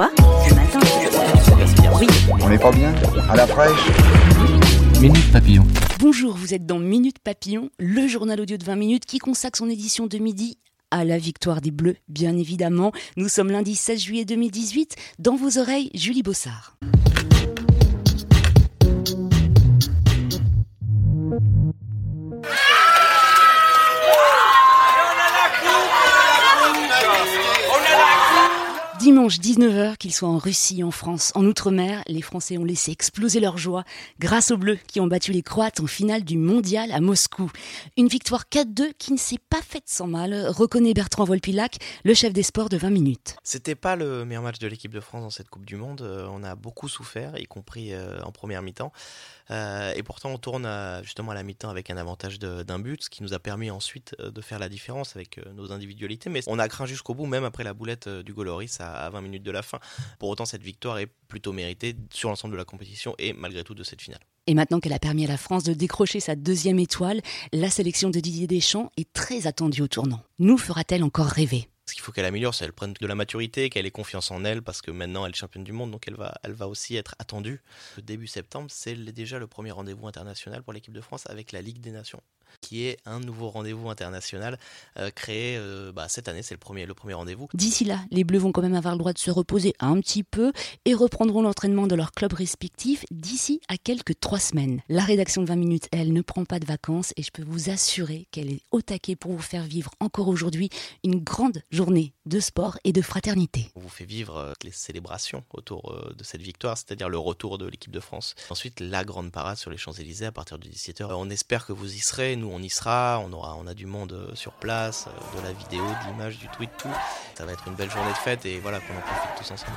Matin Oui. On n'est pas bien À la fraîche Minute Papillon. Bonjour, vous êtes dans Minute Papillon, le journal audio de 20 minutes qui consacre son édition de midi à la victoire des Bleus, bien évidemment. Nous sommes lundi 16 juillet 2018. Dans vos oreilles, Julie Bossard. Dimanche 19h, qu'ils soient en Russie, en France, en Outre-mer, les Français ont laissé exploser leur joie grâce aux Bleus qui ont battu les Croates en finale du Mondial à Moscou. Une victoire 4-2 qui ne s'est pas faite sans mal, reconnaît Bertrand Volpilac, le chef des sports de 20 minutes. C'était pas le meilleur match de l'équipe de France dans cette Coupe du Monde. Euh, On a beaucoup souffert, y compris euh, en première mi-temps. Euh, et pourtant, on tourne justement à la mi-temps avec un avantage d'un but, ce qui nous a permis ensuite de faire la différence avec nos individualités. Mais on a craint jusqu'au bout, même après la boulette du Goloris à 20 minutes de la fin. Pour autant, cette victoire est plutôt méritée sur l'ensemble de la compétition et malgré tout de cette finale. Et maintenant qu'elle a permis à la France de décrocher sa deuxième étoile, la sélection de Didier Deschamps est très attendue au tournant. Nous fera-t-elle encore rêver? Ce qu'il faut qu'elle améliore, c'est qu'elle prenne de la maturité, qu'elle ait confiance en elle, parce que maintenant elle est championne du monde, donc elle va, elle va aussi être attendue. Le début septembre, c'est déjà le premier rendez-vous international pour l'équipe de France avec la Ligue des Nations, qui est un nouveau rendez-vous international euh, créé euh, bah, cette année. C'est le premier, le premier rendez-vous. D'ici là, les Bleus vont quand même avoir le droit de se reposer un petit peu et reprendront l'entraînement de leur club respectif d'ici à quelques trois semaines. La rédaction de 20 minutes, elle, ne prend pas de vacances et je peux vous assurer qu'elle est au taquet pour vous faire vivre encore aujourd'hui une grande journée de sport et de fraternité. On vous fait vivre euh, les célébrations autour de cette victoire, c'est-à-dire le retour de l'équipe de France. Ensuite, la grande parade sur les Champs-Élysées à partir de 17h. On espère que vous y serez, nous on y sera, on, aura, on a du monde euh, sur place, euh, de la vidéo, de l'image, du tweet, tout. Ça va être une belle journée de fête et voilà qu'on en profite tous ensemble.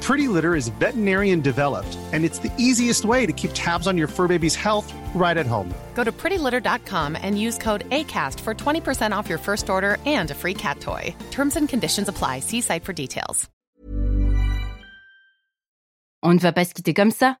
Pretty Litter is veterinarian developed, and it's the easiest way to keep tabs on your fur baby's health right at home. Go to prettylitter.com and use code ACAST for 20% off your first order and a free cat toy. Terms and conditions apply. See site for details. On ne va pas se quitter comme ça.